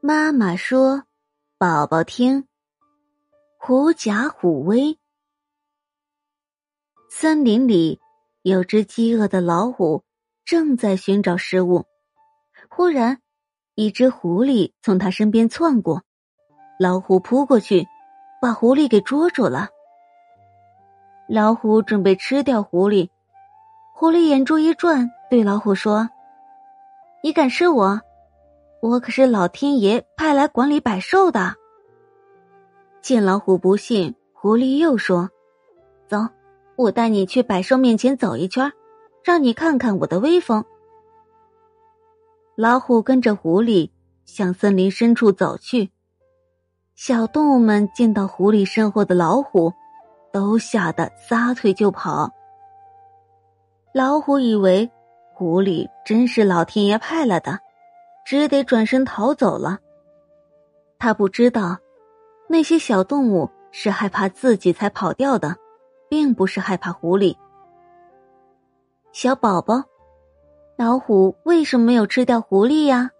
妈妈说：“宝宝听，狐假虎威。”森林里有只饥饿的老虎，正在寻找食物。忽然，一只狐狸从他身边窜过，老虎扑过去，把狐狸给捉住了。老虎准备吃掉狐狸，狐狸眼珠一转，对老虎说：“你敢吃我？我可是老天爷派来管理百兽的。”见老虎不信，狐狸又说：“走。”我带你去百兽面前走一圈，让你看看我的威风。老虎跟着狐狸向森林深处走去，小动物们见到狐狸身后的老虎，都吓得撒腿就跑。老虎以为狐狸真是老天爷派来的，只得转身逃走了。他不知道，那些小动物是害怕自己才跑掉的。并不是害怕狐狸，小宝宝，老虎为什么没有吃掉狐狸呀？